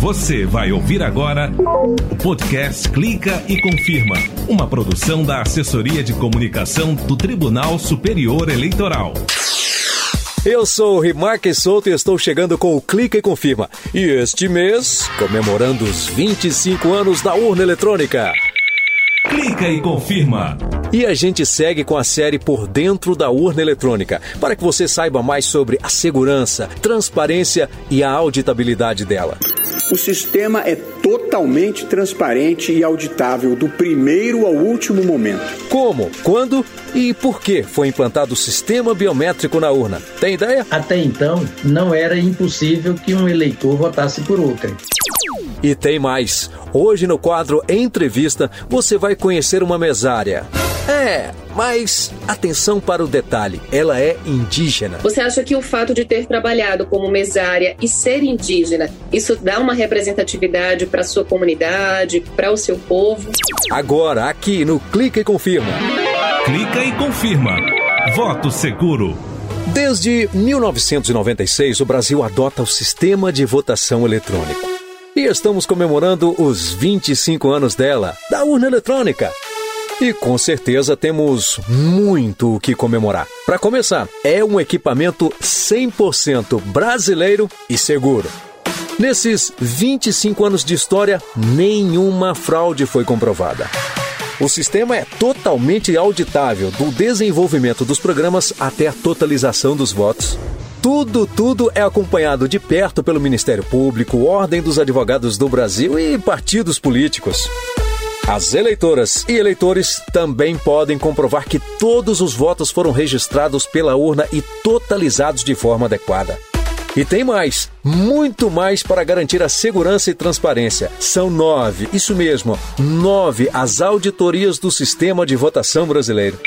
Você vai ouvir agora o podcast Clica e Confirma, uma produção da Assessoria de Comunicação do Tribunal Superior Eleitoral. Eu sou o Rimarque Souto e estou chegando com o Clica e Confirma. E este mês, comemorando os 25 anos da urna eletrônica. Clica e confirma. E a gente segue com a série Por Dentro da Urna Eletrônica, para que você saiba mais sobre a segurança, transparência e a auditabilidade dela. O sistema é totalmente transparente e auditável do primeiro ao último momento. Como, quando e por que foi implantado o sistema biométrico na urna? Tem ideia? Até então, não era impossível que um eleitor votasse por outra. E tem mais. Hoje no quadro Entrevista, você vai conhecer uma mesária. É, mas atenção para o detalhe, ela é indígena. Você acha que o fato de ter trabalhado como mesária e ser indígena, isso dá uma representatividade para sua comunidade, para o seu povo? Agora, aqui no Clica e Confirma. Clica e confirma. Voto seguro. Desde 1996, o Brasil adota o sistema de votação eletrônico. E estamos comemorando os 25 anos dela, da urna eletrônica. E com certeza temos muito o que comemorar. Para começar, é um equipamento 100% brasileiro e seguro. Nesses 25 anos de história, nenhuma fraude foi comprovada. O sistema é totalmente auditável, do desenvolvimento dos programas até a totalização dos votos. Tudo, tudo é acompanhado de perto pelo Ministério Público, Ordem dos Advogados do Brasil e partidos políticos. As eleitoras e eleitores também podem comprovar que todos os votos foram registrados pela urna e totalizados de forma adequada. E tem mais, muito mais para garantir a segurança e transparência. São nove, isso mesmo, nove as auditorias do sistema de votação brasileiro.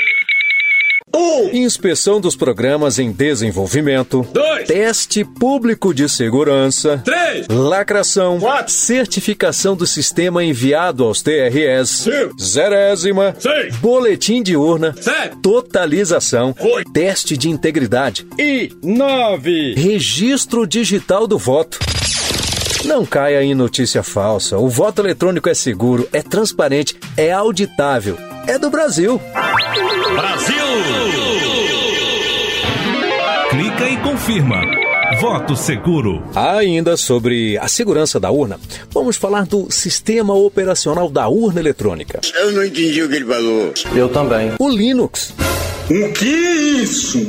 Um, Inspeção dos programas em desenvolvimento. Dois. Teste público de segurança. três, Lacração. Quatro. Certificação do sistema enviado aos TRS. Cinco. Zerésima. Seis. Boletim de urna. Sete. Totalização. Oito. Teste de integridade. e nove. Registro digital do voto. Não caia em notícia falsa. O voto eletrônico é seguro, é transparente, é auditável. É do Brasil. Brasil! Clica e confirma. Voto seguro. Ainda sobre a segurança da urna, vamos falar do sistema operacional da urna eletrônica. Eu não entendi o que ele falou. Eu também. O Linux. O que é isso?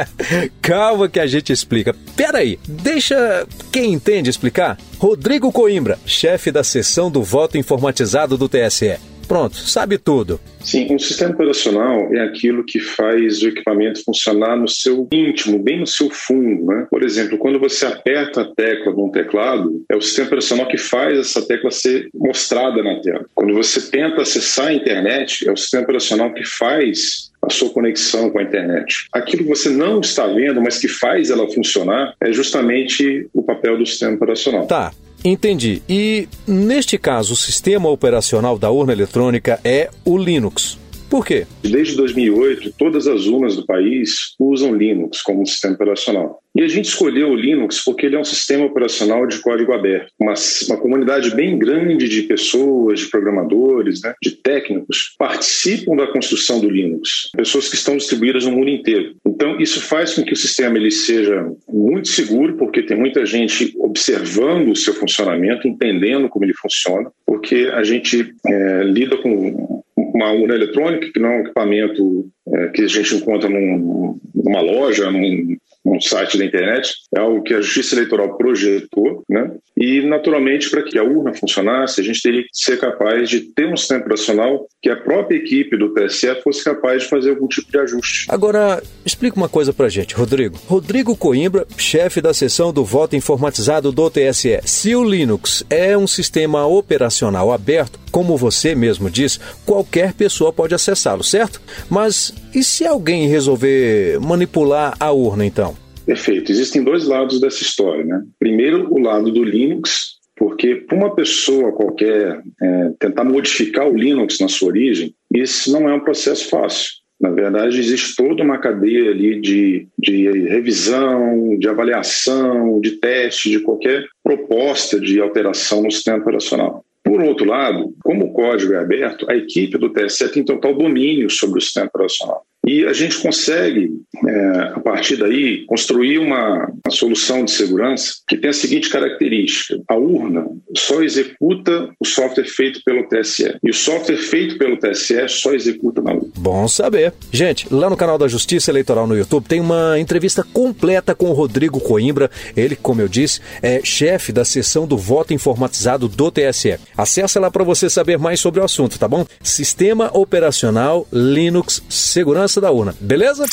Calma que a gente explica. Peraí, deixa quem entende explicar. Rodrigo Coimbra, chefe da seção do voto informatizado do TSE. Pronto, sabe tudo. Sim, um sistema operacional é aquilo que faz o equipamento funcionar no seu íntimo, bem no seu fundo. Né? Por exemplo, quando você aperta a tecla num teclado, é o sistema operacional que faz essa tecla ser mostrada na tela. Quando você tenta acessar a internet, é o sistema operacional que faz a sua conexão com a internet. Aquilo que você não está vendo, mas que faz ela funcionar, é justamente o papel do sistema operacional. Tá, entendi. E neste caso, o sistema operacional da urna eletrônica é o Linux. Por quê? Desde 2008, todas as urnas do país usam Linux como sistema operacional. E a gente escolheu o Linux porque ele é um sistema operacional de código aberto. Uma, uma comunidade bem grande de pessoas, de programadores, né, de técnicos, participam da construção do Linux. Pessoas que estão distribuídas no mundo inteiro. Então, isso faz com que o sistema ele seja muito seguro, porque tem muita gente observando o seu funcionamento, entendendo como ele funciona, porque a gente é, lida com uma urna eletrônica, que não é um equipamento é, que a gente encontra num, numa loja, num, num site da internet, é algo que a Justiça Eleitoral projetou, né? E, naturalmente, para que a urna funcionasse, a gente teria que ser capaz de ter um sistema operacional que a própria equipe do TSE fosse capaz de fazer algum tipo de ajuste. Agora, explica uma coisa pra gente, Rodrigo. Rodrigo Coimbra, chefe da seção do voto informatizado do TSE. Se o Linux é um sistema operacional aberto, como você mesmo diz, qualquer pessoa pode acessá-lo, certo? Mas e se alguém resolver manipular a urna, então? Perfeito. Existem dois lados dessa história, né? Primeiro, o lado do Linux, porque para uma pessoa qualquer é, tentar modificar o Linux na sua origem, isso não é um processo fácil. Na verdade, existe toda uma cadeia ali de, de revisão, de avaliação, de teste, de qualquer proposta de alteração no sistema operacional. Por outro lado, como o código é aberto, a equipe do TSE tem total domínio sobre o sistema operacional. E a gente consegue, é, a partir daí, construir uma, uma, solução de segurança que tem a seguinte característica: a urna só executa o software feito pelo TSE. E o software feito pelo TSE só executa na urna. Bom saber. Gente, lá no canal da Justiça Eleitoral no YouTube tem uma entrevista completa com o Rodrigo Coimbra. Ele, como eu disse, é chefe da seção do voto informatizado do TSE. Acesse lá para você saber mais sobre o assunto, tá bom? Sistema Operacional Linux Segurança da urna, beleza?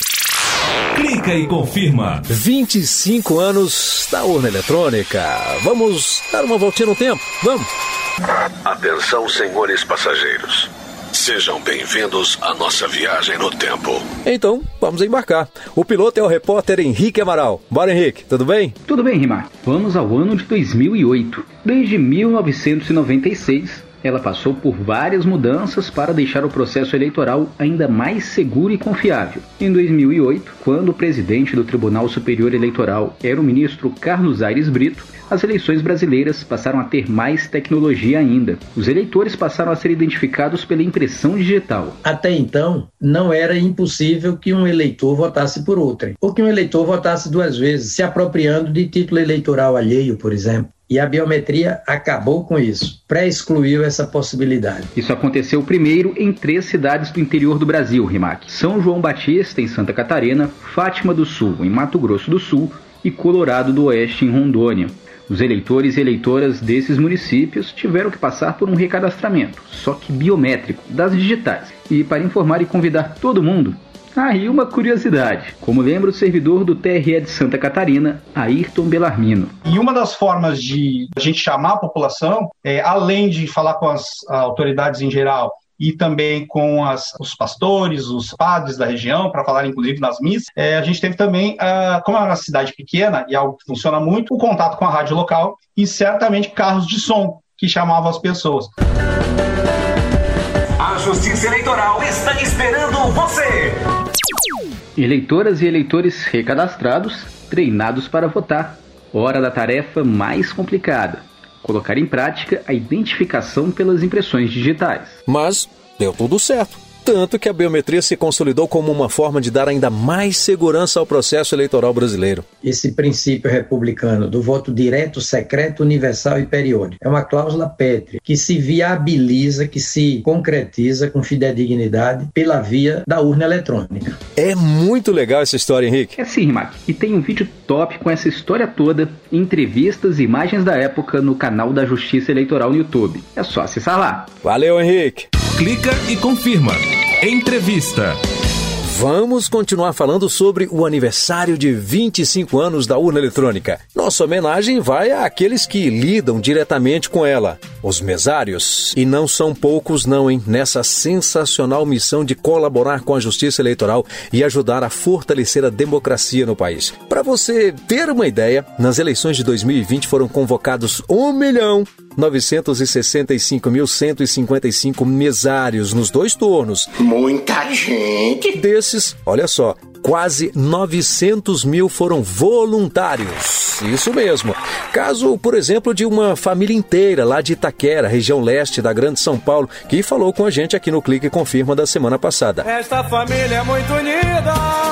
Clica e confirma. 25 anos da urna eletrônica. Vamos dar uma voltinha no tempo? Vamos. Atenção, senhores passageiros. Sejam bem-vindos à nossa viagem no tempo. Então, vamos embarcar. O piloto é o repórter Henrique Amaral. Bora, Henrique, tudo bem? Tudo bem, Rimar. Vamos ao ano de 2008. Desde 1996, ela passou por várias mudanças para deixar o processo eleitoral ainda mais seguro e confiável. Em 2008, quando o presidente do Tribunal Superior Eleitoral era o ministro Carlos Aires Brito, as eleições brasileiras passaram a ter mais tecnologia ainda. Os eleitores passaram a ser identificados pela impressão digital. Até então, não era impossível que um eleitor votasse por outrem, ou que um eleitor votasse duas vezes, se apropriando de título eleitoral alheio, por exemplo. E a biometria acabou com isso, pré-excluiu essa possibilidade. Isso aconteceu primeiro em três cidades do interior do Brasil, Rimac: São João Batista, em Santa Catarina, Fátima do Sul, em Mato Grosso do Sul e Colorado do Oeste, em Rondônia. Os eleitores e eleitoras desses municípios tiveram que passar por um recadastramento, só que biométrico, das digitais. E para informar e convidar todo mundo, Aí uma curiosidade, como lembra o servidor do TRE de Santa Catarina, Ayrton Belarmino. E uma das formas de a gente chamar a população, é, além de falar com as autoridades em geral, e também com as, os pastores, os padres da região, para falar inclusive nas missas. É, a gente teve também, uh, como é uma cidade pequena e algo que funciona muito, o contato com a rádio local e certamente carros de som que chamavam as pessoas. A Justiça Eleitoral está esperando você! Eleitoras e eleitores recadastrados, treinados para votar. Hora da tarefa mais complicada: colocar em prática a identificação pelas impressões digitais. Mas deu tudo certo tanto que a biometria se consolidou como uma forma de dar ainda mais segurança ao processo eleitoral brasileiro. Esse princípio republicano do voto direto, secreto, universal e periódico é uma cláusula pétrea que se viabiliza, que se concretiza com fidedignidade pela via da urna eletrônica. É muito legal essa história, Henrique. É sim, Mac. E tem um vídeo top com essa história toda, entrevistas e imagens da época no canal da Justiça Eleitoral no YouTube. É só acessar lá. Valeu, Henrique. Clica e confirma. Entrevista. Vamos continuar falando sobre o aniversário de 25 anos da urna eletrônica. Nossa homenagem vai àqueles que lidam diretamente com ela, os mesários. E não são poucos, não, hein? Nessa sensacional missão de colaborar com a justiça eleitoral e ajudar a fortalecer a democracia no país. Para você ter uma ideia, nas eleições de 2020 foram convocados 1 milhão 965.155 mesários nos dois turnos. Muita gente! Desses, olha só, quase 900 mil foram voluntários. Isso mesmo. Caso, por exemplo, de uma família inteira lá de Itaquera, região leste da Grande São Paulo, que falou com a gente aqui no Clique Confirma da semana passada. Esta família é muito unida.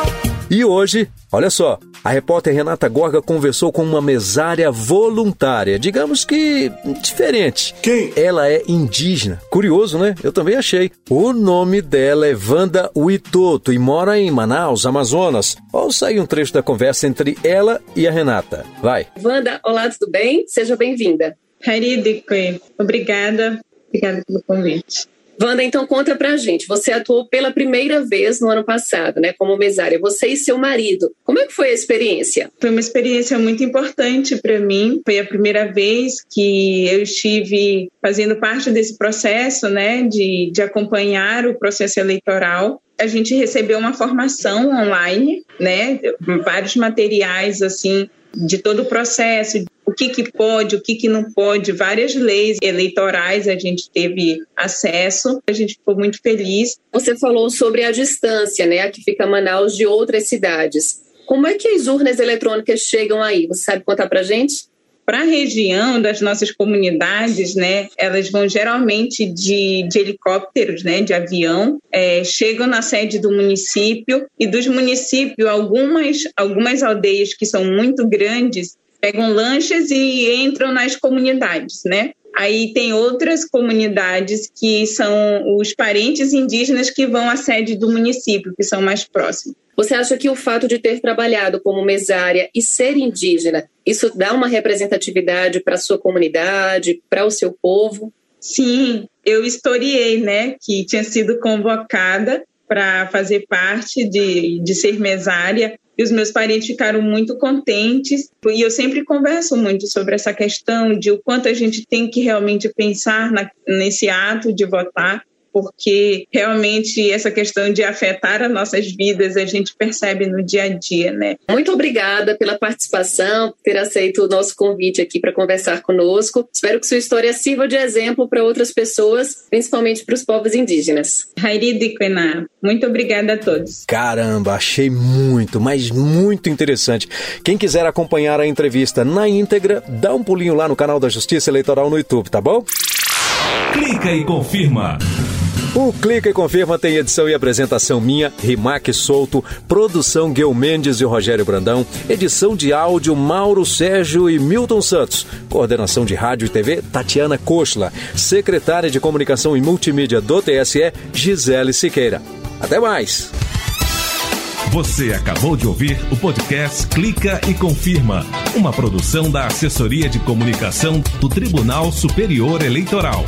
E hoje, olha só, a repórter Renata Gorga conversou com uma mesária voluntária, digamos que diferente. Quem? Ela é indígena. Curioso, né? Eu também achei. O nome dela é Wanda Uitoto e mora em Manaus, Amazonas. Ouça aí um trecho da conversa entre ela e a Renata. Vai. Wanda, olá, tudo bem? Seja bem-vinda. Haridikwe, obrigada. Obrigada pelo convite. Wanda, então conta pra gente. Você atuou pela primeira vez no ano passado, né, como mesária, você e seu marido. Como é que foi a experiência? Foi uma experiência muito importante para mim. Foi a primeira vez que eu estive fazendo parte desse processo, né, de, de acompanhar o processo eleitoral a gente recebeu uma formação online, né? Vários materiais assim de todo o processo, o que, que pode, o que, que não pode, várias leis eleitorais a gente teve acesso, a gente ficou muito feliz. Você falou sobre a distância, né, que fica Manaus de outras cidades. Como é que as urnas eletrônicas chegam aí? Você sabe contar para gente? Para a região das nossas comunidades, né, elas vão geralmente de, de helicópteros, né, de avião, é, chegam na sede do município e dos municípios, algumas, algumas aldeias que são muito grandes, pegam lanchas e entram nas comunidades, né? Aí tem outras comunidades que são os parentes indígenas que vão à sede do município, que são mais próximos. Você acha que o fato de ter trabalhado como mesária e ser indígena, isso dá uma representatividade para a sua comunidade, para o seu povo? Sim, eu historiei, né, que tinha sido convocada para fazer parte de, de ser mesária e os meus parentes ficaram muito contentes. E eu sempre converso muito sobre essa questão de o quanto a gente tem que realmente pensar na, nesse ato de votar porque realmente essa questão de afetar as nossas vidas a gente percebe no dia a dia, né? Muito obrigada pela participação, por ter aceito o nosso convite aqui para conversar conosco. Espero que sua história sirva de exemplo para outras pessoas, principalmente para os povos indígenas. Hairi Kwená, muito obrigada a todos. Caramba, achei muito, mas muito interessante. Quem quiser acompanhar a entrevista na íntegra, dá um pulinho lá no canal da Justiça Eleitoral no YouTube, tá bom? Clica e confirma. O Clica e Confirma tem edição e apresentação minha, Rimac Souto, produção Guel Mendes e Rogério Brandão, edição de áudio Mauro Sérgio e Milton Santos, coordenação de rádio e TV Tatiana Kochla, secretária de comunicação e multimídia do TSE Gisele Siqueira. Até mais! Você acabou de ouvir o podcast Clica e Confirma, uma produção da Assessoria de Comunicação do Tribunal Superior Eleitoral.